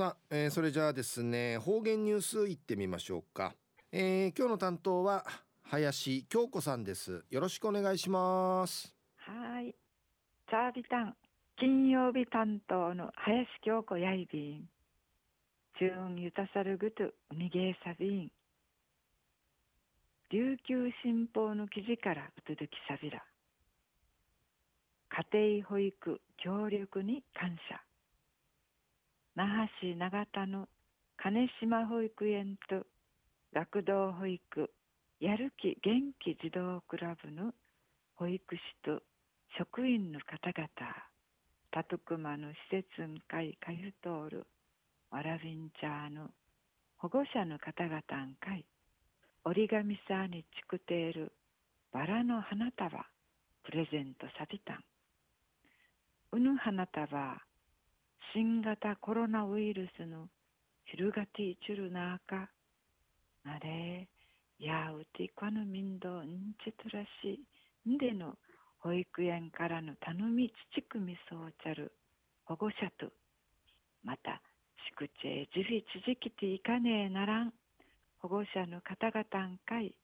さあ、えー、それじゃあですね方言ニュースいってみましょうか、えー、今日の担当は林京子さんです。よろしくお願いします。はい。チャービタン金曜日担当の林京子やいびん。中ゆたさるぐとにげさびん琉球新報の記事からうつづきさびら家庭保育協力に感謝。那覇市長田の金島保育園と学童保育やる気元気児童クラブの保育士と職員の方々たとくまの施設ん会かゆとおるわらびんちゃーの保護者の方々ん会折り紙さにちくているバラの花束プレゼントさびたん。うぬ花束新型コロナウイルスのヒルガティチュルナーカあれやうてこの民道んちとらしんでの保育園からの頼みちくみそうちゃる。保護者と。また宿地へじびちじきていかねえならん。保護者の方々んかい。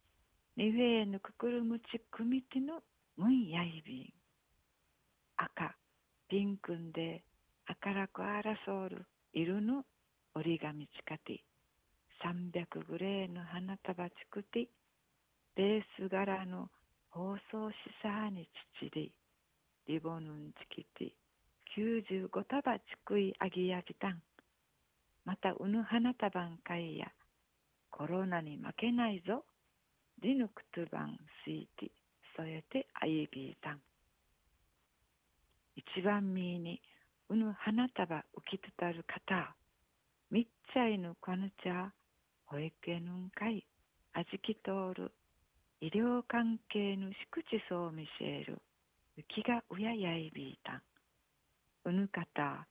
にフェーぬくくるむちくみてのむんやいびん。赤ピンクんで明らくあらそうる色の折り紙ちかて300グレーの花束ちくてベース柄の包装しさにちちりリボヌンチキティ95束ちくいあぎやびたん。またうぬ花束んかいやコロナに負けないぞ。ディヌクトゥバンスイティ添えてあいびいたん。一番みにうぬ花束浮きとたる方みっちゃいぬこぬちゃ保育園ぬんかいあじきとおる医療関係の宿地そう見せる雪がうややいびいたん。うぬかた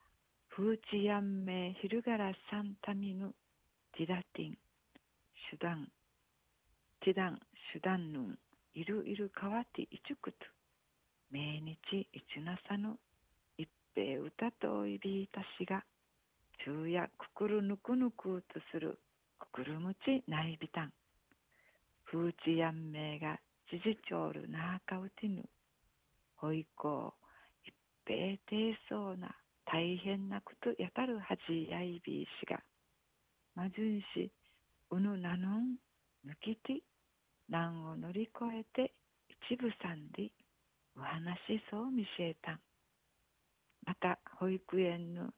風地やんめひるがらさんたみぬティダティン手段ティダン手段ぬんいるいるかわていちくと命日いちなさぬべ歌といびいたしが昼夜くくるぬくぬくとするくくるむちないびたん風地やんめいがちじちょうるなあかうてぬ。ほいこう一平低そうな大変なことやたるはじやいびいしが。まじんしうぬなのんぬきて難を乗り越えて一部さんでお話そう見せえたん。また保育園の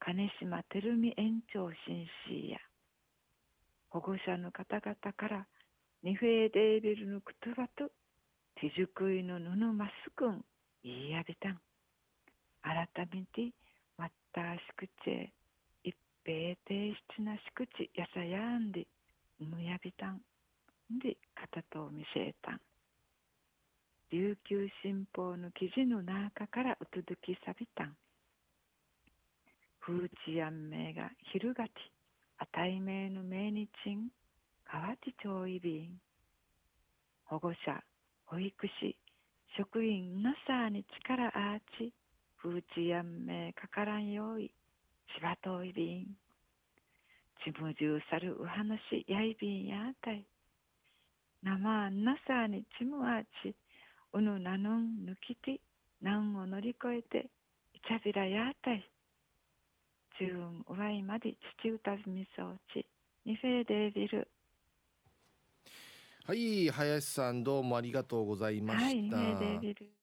金島照美園長紳士や保護者の方々からニフェーデービルのクトバと手作りの布マスクン言いやびたん。改めてわったしくちへ一平低質なしくちやさやんでむやびたん。で片と見せたん。琉球新報の記事の中からうつづきさびたん。風地やんめが昼がて、あたいめいの命日ん、わてちょいびん。保護者、保育士、職員なさに力あち、風地やんめかからんよい、しばといびん。ちむじゅうさるう話やいびんやあたい。なまんなさにちむあち、うぬなぬんぬきてなんを乗り越えていちゃびらやたい中運うわいまで父歌みそうちにフェーデービル。はい林さんどうもありがとうございました、はい、